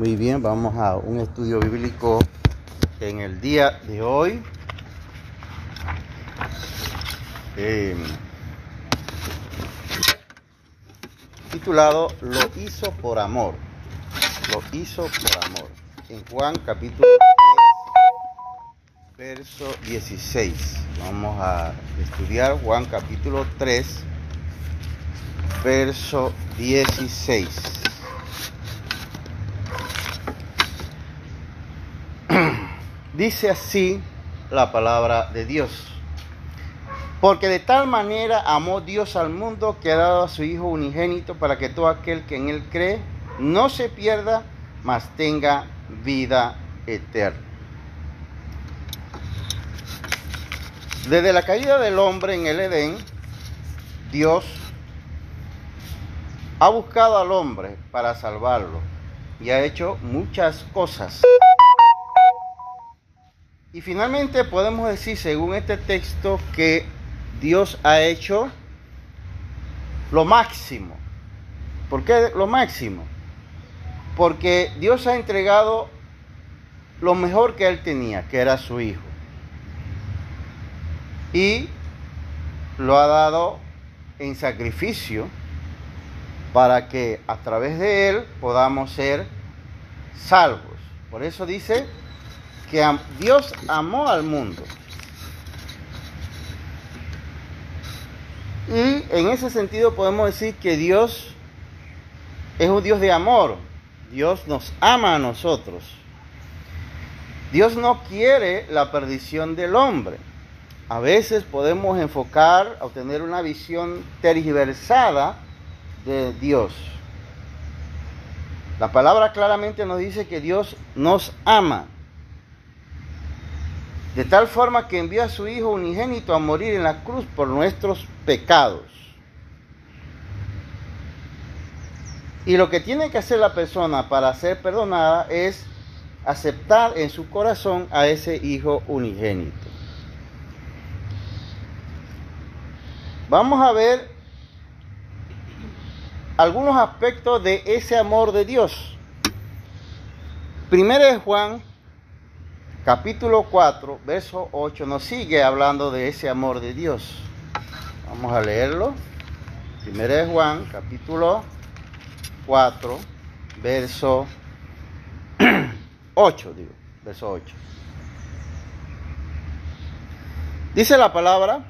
Muy bien, vamos a un estudio bíblico en el día de hoy. Eh, titulado Lo hizo por amor. Lo hizo por amor. En Juan capítulo 3, verso 16. Vamos a estudiar Juan capítulo 3, verso 16. Dice así la palabra de Dios. Porque de tal manera amó Dios al mundo que ha dado a su Hijo unigénito para que todo aquel que en él cree no se pierda, mas tenga vida eterna. Desde la caída del hombre en el Edén, Dios ha buscado al hombre para salvarlo y ha hecho muchas cosas. Y finalmente podemos decir, según este texto, que Dios ha hecho lo máximo. ¿Por qué lo máximo? Porque Dios ha entregado lo mejor que él tenía, que era su hijo. Y lo ha dado en sacrificio para que a través de él podamos ser salvos. Por eso dice que Dios amó al mundo. Y en ese sentido podemos decir que Dios es un Dios de amor. Dios nos ama a nosotros. Dios no quiere la perdición del hombre. A veces podemos enfocar o tener una visión tergiversada de Dios. La palabra claramente nos dice que Dios nos ama. De tal forma que envió a su Hijo unigénito a morir en la cruz por nuestros pecados. Y lo que tiene que hacer la persona para ser perdonada es aceptar en su corazón a ese Hijo unigénito. Vamos a ver algunos aspectos de ese amor de Dios. Primero de Juan, capítulo 4, verso 8, nos sigue hablando de ese amor de Dios. Vamos a leerlo. Primero de Juan, capítulo 4, verso 8, digo, verso 8. Dice la palabra,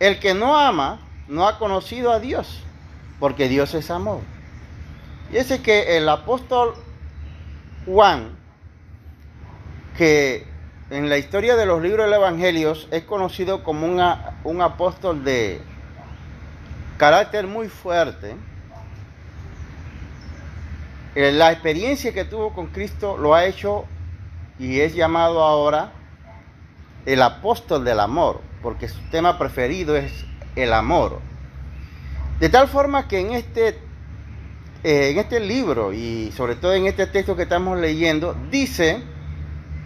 el que no ama no ha conocido a Dios porque Dios es amor. Y ese que el apóstol Juan, que en la historia de los libros los evangelios es conocido como un apóstol de carácter muy fuerte, eh, la experiencia que tuvo con Cristo lo ha hecho y es llamado ahora el apóstol del amor, porque su tema preferido es el amor. De tal forma que en este, eh, en este libro y sobre todo en este texto que estamos leyendo, dice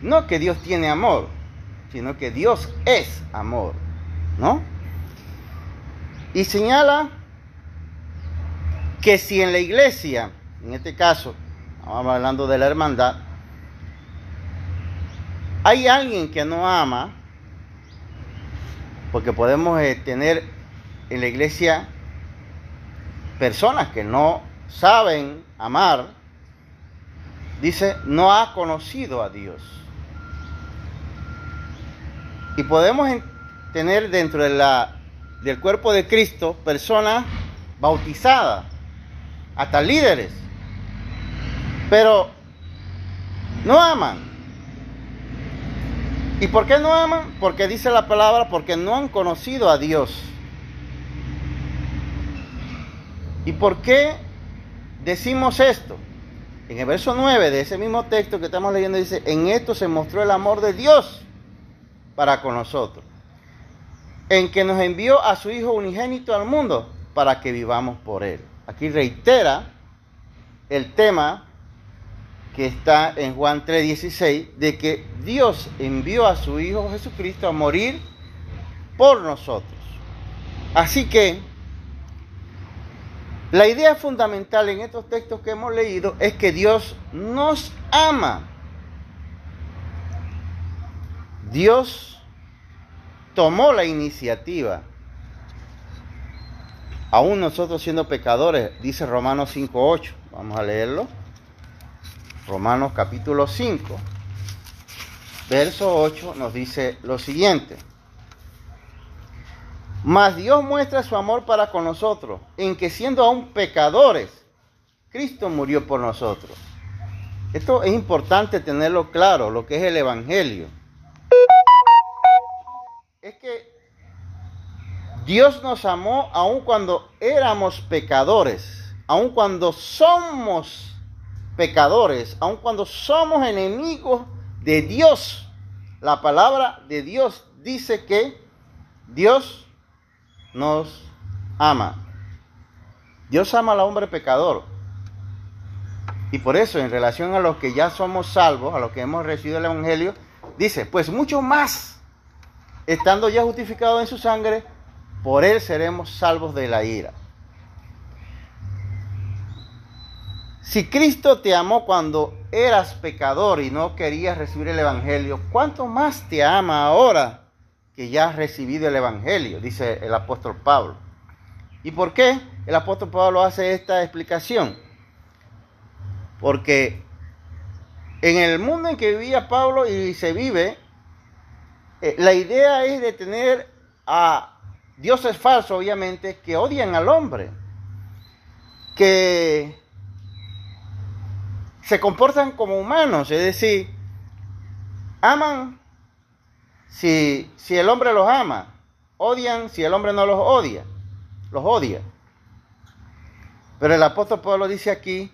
no que Dios tiene amor, sino que Dios es amor, ¿no? Y señala que si en la iglesia, en este caso, vamos hablando de la hermandad, hay alguien que no ama, porque podemos eh, tener en la iglesia personas que no saben amar, dice, no ha conocido a Dios. Y podemos tener dentro de la, del cuerpo de Cristo personas bautizadas, hasta líderes, pero no aman. ¿Y por qué no aman? Porque dice la palabra, porque no han conocido a Dios. ¿Y por qué decimos esto? En el verso 9 de ese mismo texto que estamos leyendo dice, en esto se mostró el amor de Dios para con nosotros, en que nos envió a su Hijo unigénito al mundo para que vivamos por Él. Aquí reitera el tema que está en Juan 3:16, de que Dios envió a su Hijo Jesucristo a morir por nosotros. Así que La idea fundamental en estos textos que hemos leído es que Dios nos ama. Dios tomó la iniciativa. Aún nosotros siendo pecadores, dice Romanos 5.8. Vamos a leerlo. Romanos capítulo 5, verso 8 nos dice lo siguiente. Mas Dios muestra su amor para con nosotros, en que siendo aún pecadores, Cristo murió por nosotros. Esto es importante tenerlo claro, lo que es el Evangelio. Es que Dios nos amó aun cuando éramos pecadores, aun cuando somos pecadores, aun cuando somos enemigos de Dios. La palabra de Dios dice que Dios nos ama. Dios ama al hombre pecador. Y por eso, en relación a los que ya somos salvos, a los que hemos recibido el Evangelio, dice, pues mucho más, estando ya justificados en su sangre, por él seremos salvos de la ira. Si Cristo te amó cuando eras pecador y no querías recibir el Evangelio, ¿cuánto más te ama ahora que ya has recibido el Evangelio, dice el apóstol Pablo. ¿Y por qué el apóstol Pablo hace esta explicación? Porque en el mundo en que vivía Pablo y se vive, eh, la idea es de tener a dioses falsos, obviamente, que odian al hombre, que se comportan como humanos, es decir, aman si, si el hombre los ama, odian si el hombre no los odia, los odia. Pero el apóstol Pablo dice aquí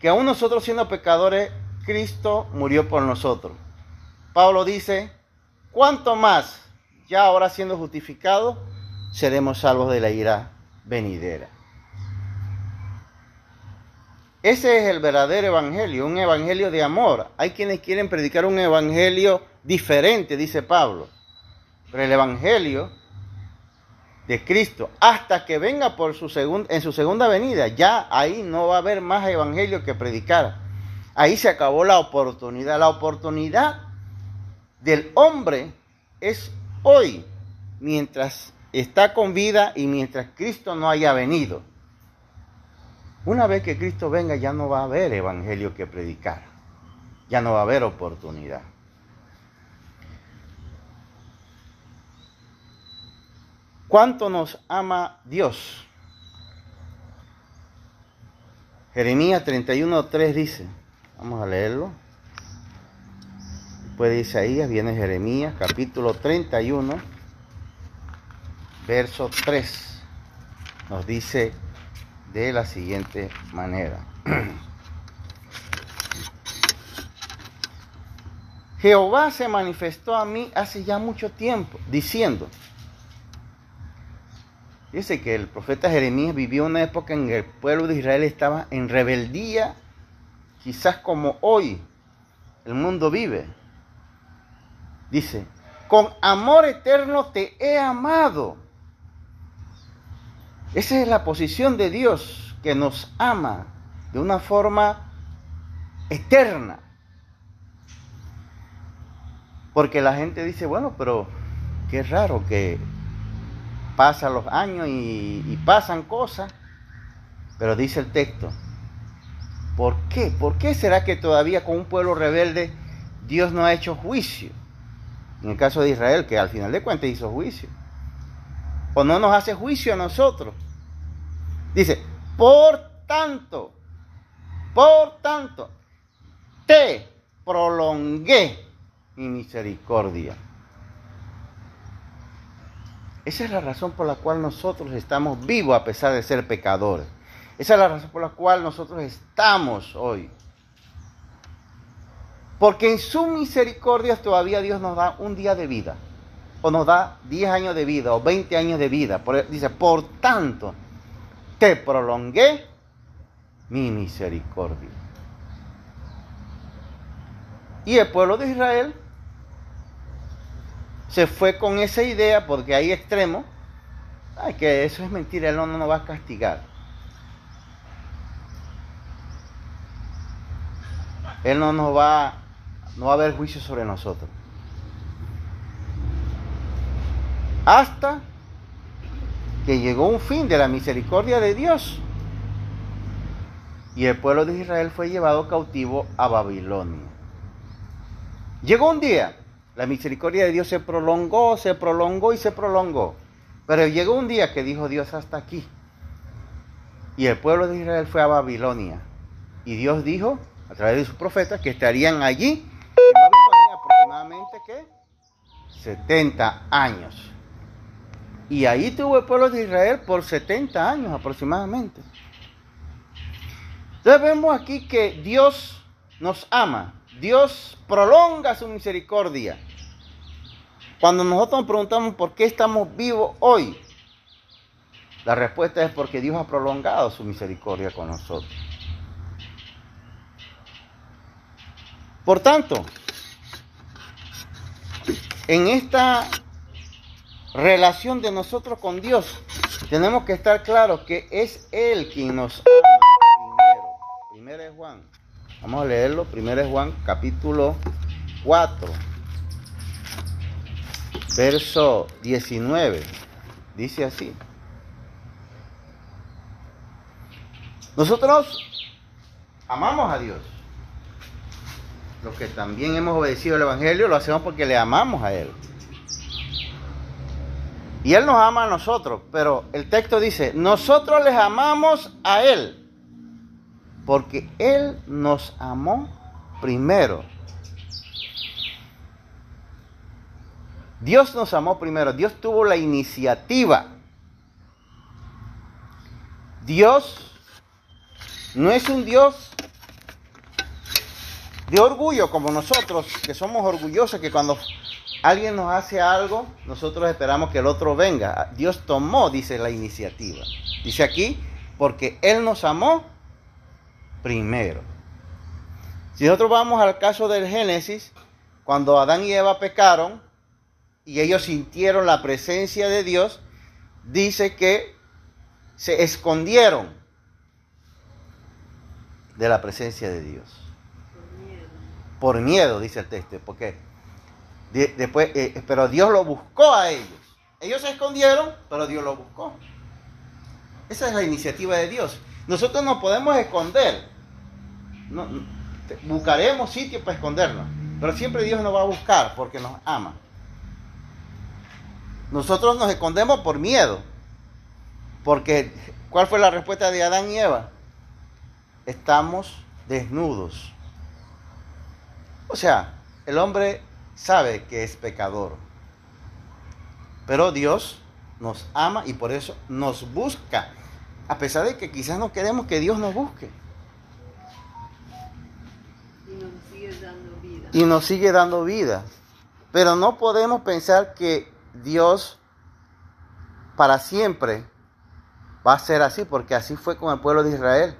que aún nosotros siendo pecadores, Cristo murió por nosotros. Pablo dice, ¿cuánto más, ya ahora siendo justificados, seremos salvos de la ira venidera? Ese es el verdadero evangelio, un evangelio de amor. Hay quienes quieren predicar un evangelio diferente, dice Pablo. Pero el Evangelio de Cristo, hasta que venga por su en su segunda venida, ya ahí no va a haber más Evangelio que predicar. Ahí se acabó la oportunidad. La oportunidad del hombre es hoy, mientras está con vida y mientras Cristo no haya venido. Una vez que Cristo venga ya no va a haber evangelio que predicar, ya no va a haber oportunidad. ¿Cuánto nos ama Dios? Jeremías 31.3 dice, vamos a leerlo. Después de Isaías viene Jeremías capítulo 31, verso 3. Nos dice de la siguiente manera. Jehová se manifestó a mí hace ya mucho tiempo, diciendo, Dice que el profeta Jeremías vivió una época en que el pueblo de Israel estaba en rebeldía, quizás como hoy el mundo vive. Dice, con amor eterno te he amado. Esa es la posición de Dios que nos ama de una forma eterna. Porque la gente dice, bueno, pero qué raro que pasan los años y, pasan cosas, pero dice el texto, ¿por qué? ¿Por qué será que todavía con un pueblo rebelde Dios no ha hecho juicio? En el caso de Israel, que al final de cuentas hizo juicio. O no nos hace juicio a nosotros. Dice, por tanto, por tanto, te prolongué mi misericordia esa es la razón por la cual nosotros estamos vivos a pesar de ser pecadores. Esa es la razón por la cual nosotros estamos hoy. Porque en su misericordia todavía Dios nos da un día de vida, o nos da 10 años de vida, o 20 años de vida. Dice, por tanto, te prolongué mi misericordia. Y el pueblo de Israel se fue con esa idea, porque hay extremos, ay, que eso es mentira, Él no nos va a castigar. Él no nos va no va a haber juicio sobre nosotros. Hasta que llegó un fin de la misericordia de Dios. Y el pueblo de Israel fue llevado cautivo a Babilonia. Llegó un día, la misericordia de Dios se prolongó, se prolongó y se prolongó. Pero llegó un día que dijo Dios hasta aquí. Y el pueblo de Israel fue a Babilonia. Y Dios dijo, a través de sus profetas, que estarían allí, aproximadamente, ¿qué? 70 años. Y ahí tuvo el pueblo de Israel por 70 años aproximadamente. Entonces vemos aquí que Dios nos ama. Dios prolonga su misericordia. Cuando nosotros nos preguntamos por qué estamos vivos hoy, la respuesta es porque Dios ha prolongado su misericordia con nosotros. Por tanto, en esta relación de nosotros con Dios, tenemos que estar claros que es Él quien nos ama primero. Primero es Juan. Vamos a leerlo. Primero es Juan, capítulo 4, verso 19. Dice así. Nosotros amamos a Dios. Los que también hemos obedecido el Evangelio lo hacemos porque le amamos a Él. Y Él nos ama a nosotros, pero el texto dice, nosotros les amamos a Él, porque Él nos amó primero. Dios nos amó primero, Dios tuvo la iniciativa. Dios no es un Dios de orgullo como nosotros, que somos orgullosos, que cuando alguien nos hace algo, nosotros esperamos que el otro venga. Dios tomó, dice la iniciativa. Dice aquí, porque Él nos amó primero. Si nosotros vamos al caso del Génesis, cuando Adán y Eva pecaron y ellos sintieron la presencia de Dios, dice que se escondieron de la presencia de Dios. Por miedo, dice el texto, porque después, eh, pero Dios lo buscó a ellos. Ellos se escondieron, pero Dios lo buscó. Esa es la iniciativa de Dios. Nosotros nos podemos esconder. buscaremos sitio para escondernos. Pero siempre Dios nos va a buscar porque nos ama. Nosotros nos escondemos por miedo. Porque, ¿cuál fue la respuesta de Adán y Eva? estamos desnudos. O sea, el hombre sabe que es pecador. Pero Dios nos ama y por eso nos busca. A pesar de que quizás no queremos que Dios nos busque. Y nos sigue dando vida. Y nos sigue dando vida. Pero no podemos pensar que Dios para siempre va a ser así, porque así fue con el pueblo de Israel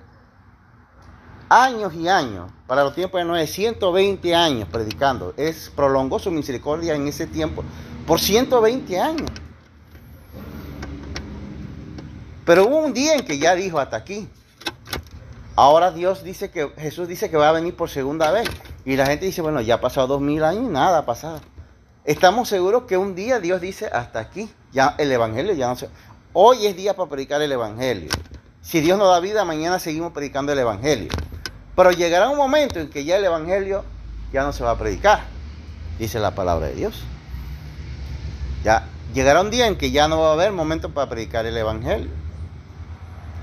años y años, para los tiempos de Noé, 120 años predicando. Es, prolongó su misericordia en ese tiempo por 120 años. Pero hubo un día en que ya dijo hasta aquí. Ahora Dios dice que, Jesús dice que va a venir por segunda vez. Y la gente dice, bueno, ya ha pasado dos mil años y nada ha pasado. Estamos seguros que un día Dios dice hasta aquí. Ya el Evangelio ya no se... Hoy es día para predicar el Evangelio. Si Dios nos da vida, mañana seguimos predicando el Evangelio. Pero llegará un momento en que ya el Evangelio ya no se va a predicar, dice la palabra de Dios. Ya llegará un día en que ya no va a haber momento para predicar el Evangelio.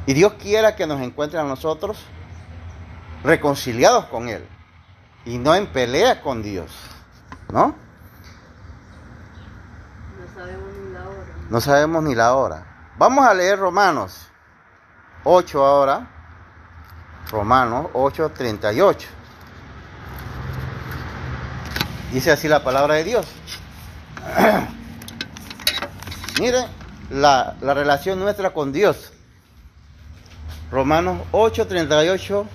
Y Dios quiera que nos encuentre a nosotros reconciliados con Él y no en pelea con Dios, ¿no? No sabemos ni la hora. No sabemos ni la hora. Vamos a leer Romanos 8 ahora. Romanos 8:38. Dice así la palabra de Dios. Miren la, la, relación nuestra con Dios. Romanos 8:38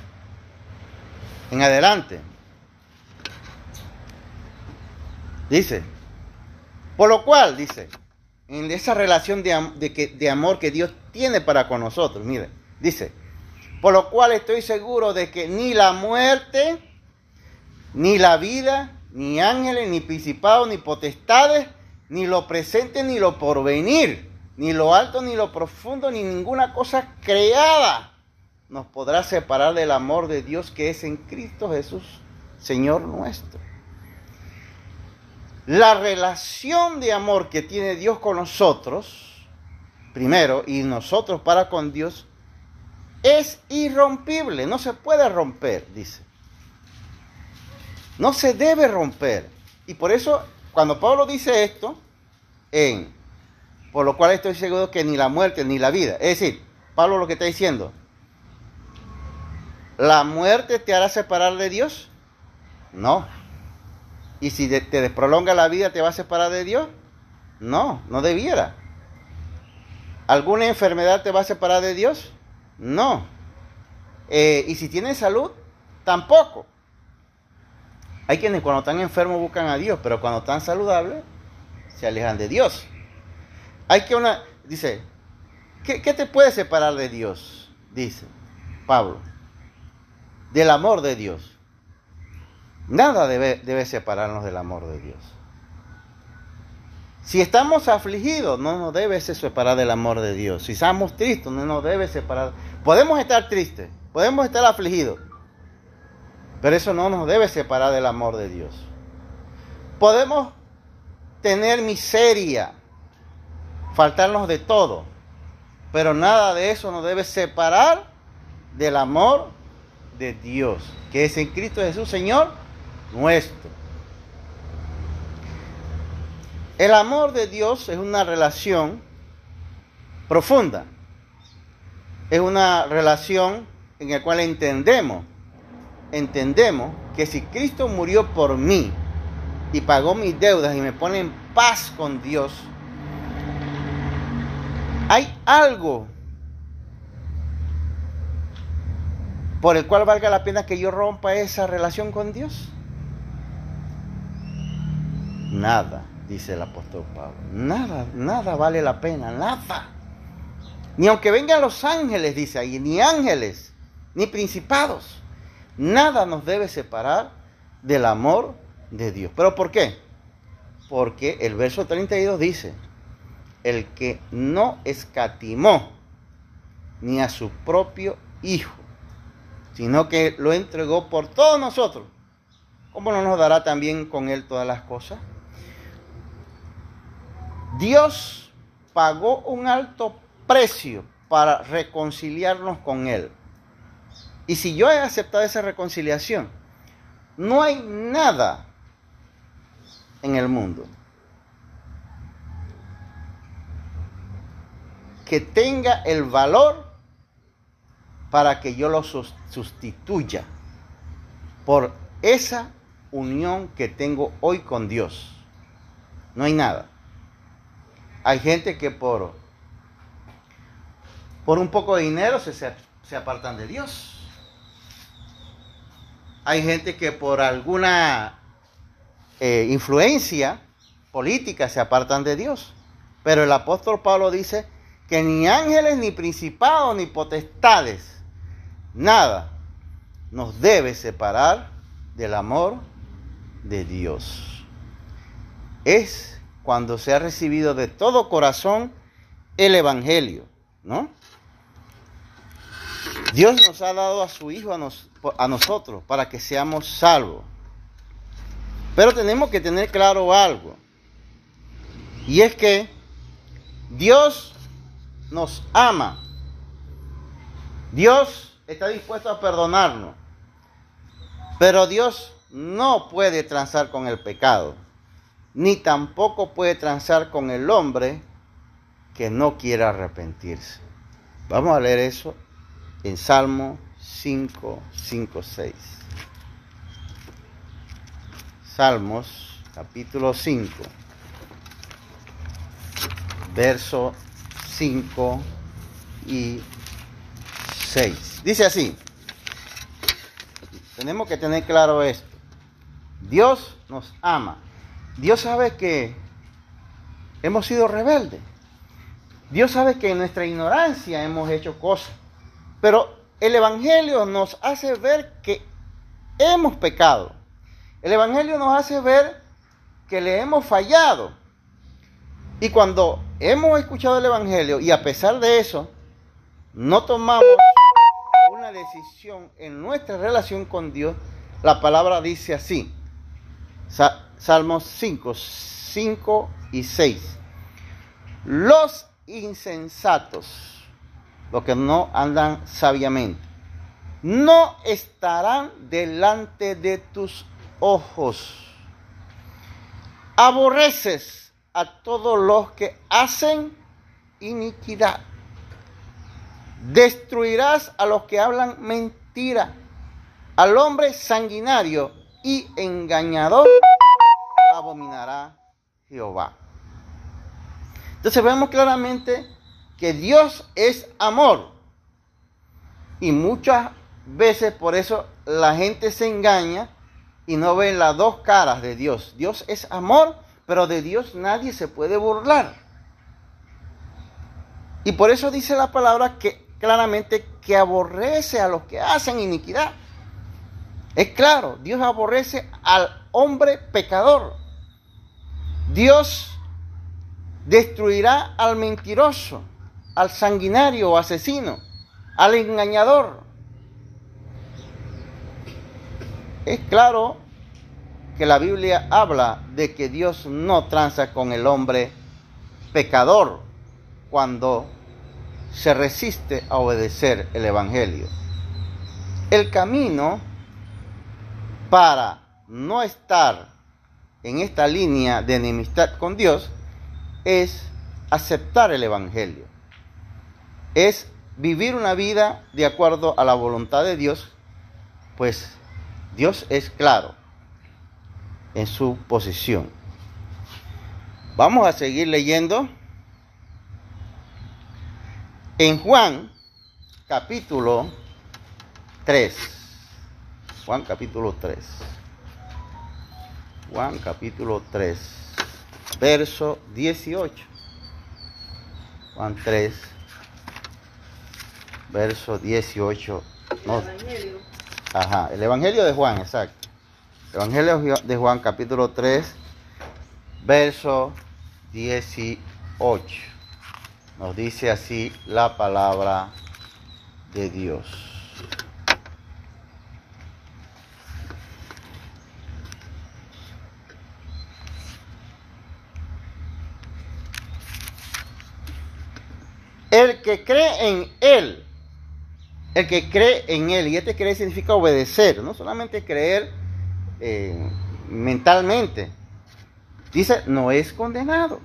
en adelante. Dice, por lo cual, dice, en esa relación de, de, que, de amor que Dios tiene para con nosotros, miren, dice, por lo cual estoy seguro de que ni la muerte, ni la vida, ni ángeles, ni principados, ni potestades, ni lo presente, ni lo porvenir, ni lo alto, ni lo profundo, ni ninguna cosa creada nos podrá separar del amor de Dios que es en Cristo Jesús, Señor nuestro. La relación de amor que tiene Dios con nosotros, primero, y nosotros para con Dios, es irrompible, no se puede romper, dice. No se debe romper. Y por eso, cuando Pablo dice esto, en, por lo cual estoy seguro que ni la muerte ni la vida, es decir, Pablo lo que está diciendo, ¿la muerte te hará separar de Dios? No. ¿Y si te prolonga la vida te va a separar de Dios? No, no debiera. ¿Alguna enfermedad te va a separar de Dios? No. Eh, ¿Y si tienes salud? Tampoco. Hay quienes cuando están enfermos buscan a Dios, pero cuando están saludables se alejan de Dios. Hay que una, dice, ¿qué, qué te puede separar de Dios? Dice Pablo, del amor de Dios. Nada debe, debe separarnos del amor de Dios. Si estamos afligidos, no nos debe separar del amor de Dios. Si estamos tristes, no nos debe separar. Podemos estar tristes, podemos estar afligidos, pero eso no nos debe separar del amor de Dios. Podemos tener miseria, faltarnos de todo, pero nada de eso nos debe separar del amor de Dios, que es en Cristo Jesús, Señor nuestro. El amor de Dios es una relación profunda. Es una relación en la cual entendemos, entendemos que si Cristo murió por mí y pagó mis deudas y me pone en paz con Dios, hay algo por el cual valga la pena que yo rompa esa relación con Dios. Nada dice el apóstol Pablo. Nada, nada vale la pena, nada. Ni aunque vengan los ángeles, dice ahí, ni ángeles, ni principados. Nada nos debe separar del amor de Dios. ¿Pero por qué? Porque el verso 32 dice, el que no escatimó ni a su propio Hijo, sino que lo entregó por todos nosotros, ¿cómo no nos dará también con él todas las cosas? Dios pagó un alto precio para reconciliarnos con Él. Y si yo he aceptado esa reconciliación, no hay nada en el mundo que tenga el valor para que yo lo sustituya por esa unión que tengo hoy con Dios. No hay nada. Hay gente que por, por un poco de dinero se, se apartan de Dios. Hay gente que por alguna eh, influencia política se apartan de Dios. Pero el apóstol Pablo dice que ni ángeles, ni principados, ni potestades, nada nos debe separar del amor de Dios. Es cuando se ha recibido de todo corazón el Evangelio, ¿no? Dios nos ha dado a su Hijo a, nosotros para que seamos salvos. Pero tenemos que tener claro algo. Y es que Dios nos ama. Dios está dispuesto a perdonarnos. Pero Dios no puede transar con el pecado ni tampoco puede transar con el hombre que no quiera arrepentirse. Vamos a leer eso en Salmo 5, 5, 6. Salmos capítulo 5, verso 5 y 6. Dice así, tenemos que tener claro esto. Dios nos ama Dios sabe que hemos sido rebeldes. Dios sabe que en nuestra ignorancia hemos hecho cosas. Pero el Evangelio nos hace ver que hemos pecado El Evangelio nos hace ver que le hemos fallado. Y cuando hemos escuchado el Evangelio y a pesar de eso, no tomamos una decisión en nuestra relación con Dios, la palabra dice así. Salmos 5, 5 y 6. Los insensatos, los que no andan sabiamente, no estarán delante de tus ojos. Aborreces a todos los que hacen iniquidad. Destruirás a los que hablan mentira. Al hombre sanguinario y engañador abominará Jehová. Entonces vemos claramente que Dios es amor. Y muchas veces por eso la gente se engaña y no ve las dos caras de Dios. Dios es amor, pero de Dios nadie se puede burlar. Y por eso dice la palabra que claramente que aborrece a los que hacen iniquidad. Es claro, Dios aborrece al hombre pecador. Dios destruirá al mentiroso, al sanguinario o asesino, al engañador. Es claro que la Biblia habla de que Dios no tranza con el hombre pecador cuando se resiste a obedecer el Evangelio. El camino para no estar en esta línea de enemistad con Dios es aceptar el Evangelio. Es vivir una vida de acuerdo a la voluntad de Dios, pues Dios es claro en su posición. Vamos a seguir leyendo. En Juan capítulo 3. Juan capítulo 3. Juan capítulo 3, verso 18. Juan 3, verso 18. El Evangelio. Ajá, el Evangelio de Juan, exacto. Evangelio de Juan capítulo 3, verso 18. Nos dice así la palabra de Dios. El que cree en Él, el que cree en Él, y este creer significa obedecer, no solamente creer eh, mentalmente, dice, no es condenado.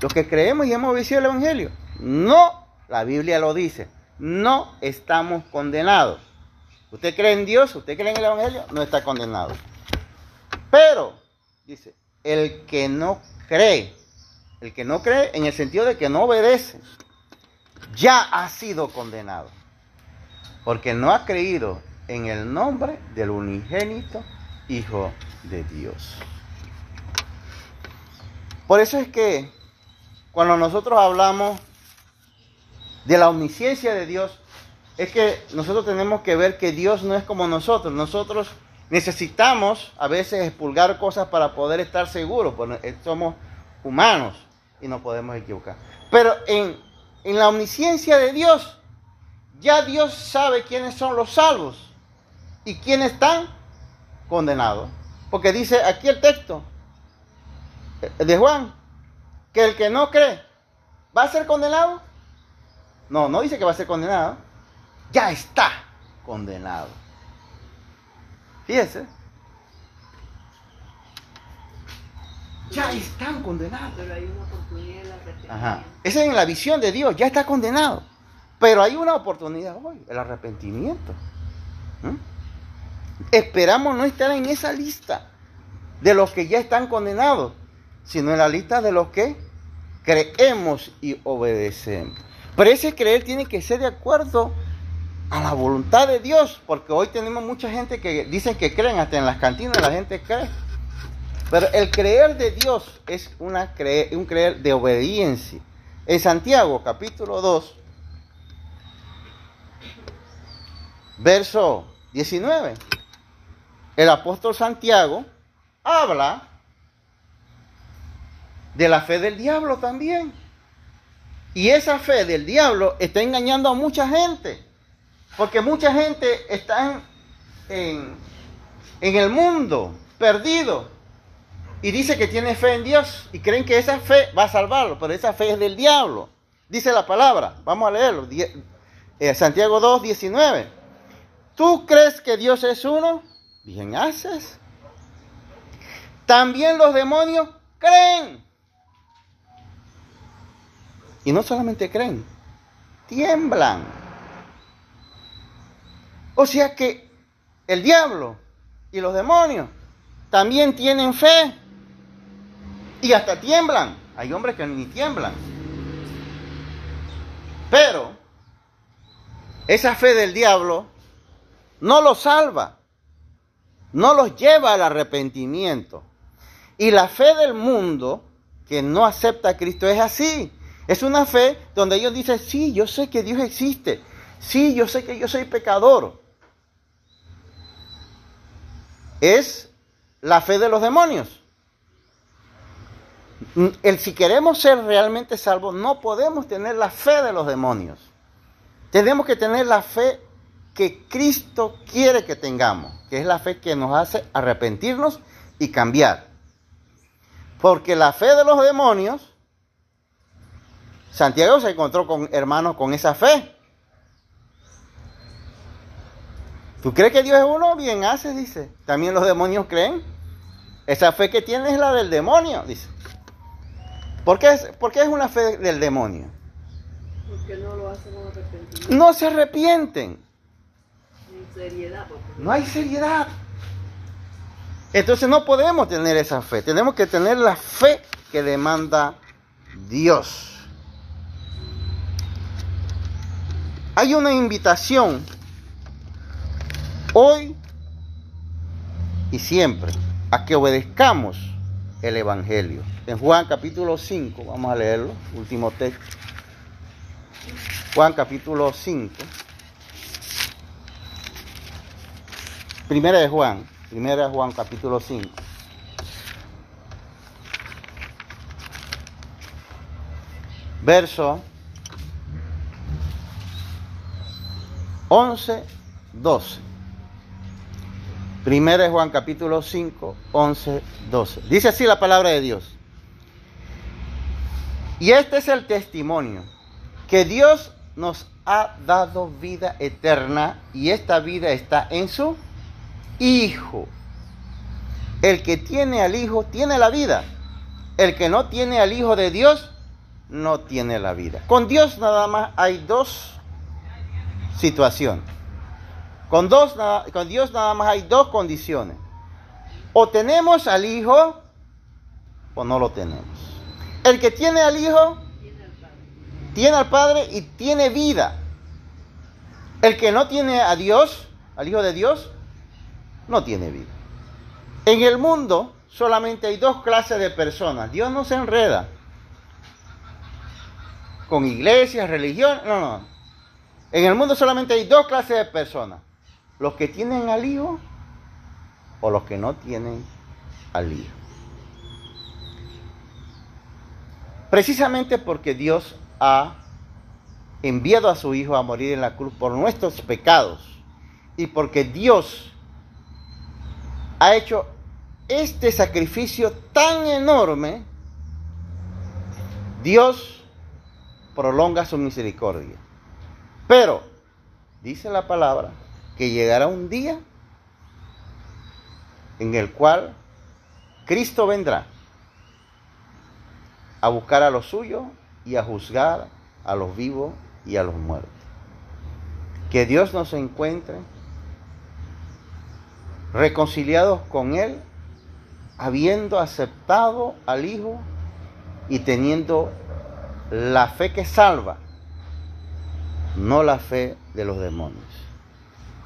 Los que creemos y hemos obedecido el Evangelio, no, la Biblia lo dice, no estamos condenados. Usted cree en Dios, usted cree en el Evangelio, no está condenado. Pero, dice, el que no cree, el que no cree en el sentido de que no obedece, ya ha sido condenado. Porque no ha creído en el nombre del unigénito Hijo de Dios. Por eso es que cuando nosotros hablamos de la omnisciencia de Dios, es que nosotros tenemos que ver que Dios no es como nosotros. Nosotros necesitamos a veces expulgar cosas para poder estar seguros, porque somos humanos y no podemos equivocar. Pero en, en la omnisciencia de Dios, ya Dios sabe quiénes son los salvos y quiénes están condenados. Porque dice aquí el texto de Juan, que el que no cree va a ser condenado. No, no dice que va a ser condenado. Ya está condenado. Fíjese. Ya están condenados. Pero hay una oportunidad de arrepentimiento. Ajá. Esa es en la visión de Dios, ya está condenado. Pero hay una oportunidad hoy, el arrepentimiento. ¿Mm? Esperamos no estar en esa lista de los que ya están condenados, sino en la lista de los que creemos y obedecemos. Pero ese creer tiene que ser de acuerdo a la voluntad de Dios, porque hoy tenemos mucha gente que dicen que creen, hasta en las cantinas la gente cree. Pero el creer de Dios es una un creer de obediencia. En Santiago capítulo 2, verso 19, el apóstol Santiago habla de la fe del diablo también. Y esa fe del diablo está engañando a mucha gente. Porque mucha gente está en, en, el mundo perdido y dice que tiene fe en Dios y creen que esa fe va a salvarlo, pero esa fe es del diablo. Dice la palabra, vamos a leerlo, eh, Santiago 2, 19. ¿Tú crees que Dios es uno? Bien haces. También los demonios creen. Y no solamente creen, tiemblan. O sea que el diablo y los demonios también tienen fe. Y hasta tiemblan. Hay hombres que ni tiemblan. Pero esa fe del diablo no los salva. No los lleva al arrepentimiento. Y la fe del mundo que no acepta a Cristo es así. Es una fe donde ellos dicen, sí, yo sé que Dios existe. Sí, yo sé que yo soy pecador. Es la fe de los demonios. El, si queremos ser realmente salvos, no podemos tener la fe de los demonios. Tenemos que tener la fe que Cristo quiere que tengamos, que es la fe que nos hace arrepentirnos y cambiar. Porque la fe de los demonios Santiago se encontró con hermanos con esa fe. ¿Tú crees que Dios es uno? Bien hace, dice. También los demonios creen. Esa fe que tiene es la del demonio, dice. ¿Por qué es, es una fe del demonio? Porque no lo hacen arrepentimiento. No se arrepienten. seriedad. No hay seriedad. Entonces no podemos tener esa fe. Tenemos que tener la fe que demanda Dios. Hay una invitación hoy y siempre a que obedezcamos el Evangelio. En Juan capítulo 5, vamos a leerlo, último texto. Juan capítulo 5. Primera de Juan, primera de Juan capítulo 5. Verso 11, 12. Primera de Juan capítulo 5, 11, 12. Dice así la palabra de Dios. Y este es el testimonio, que Dios nos ha dado vida eterna y esta vida está en su Hijo. El que tiene al Hijo tiene la vida. El que no tiene al Hijo de Dios no tiene la vida. Con Dios nada más hay dos situación. Con, dos, con Dios nada más hay dos condiciones. O tenemos al Hijo o no lo tenemos. El que tiene al Hijo tiene al Padre y tiene vida. El que no tiene a Dios, al Hijo de Dios, no tiene vida. En el mundo solamente hay dos clases de personas. Dios no se enreda con iglesias, religión, no, no. En el mundo solamente hay dos clases de personas. Los que tienen al Hijo o los que no tienen al Hijo. Precisamente porque Dios ha enviado a su Hijo a morir en la cruz por nuestros pecados y porque Dios ha hecho este sacrificio tan enorme, Dios prolonga su misericordia. Pero, dice la palabra, que llegará un día en el cual Cristo vendrá a buscar a los suyos y a juzgar a los vivos y a los muertos. Que Dios nos encuentre reconciliados con Él, habiendo aceptado al Hijo y teniendo la fe que salva no la fe de los demonios.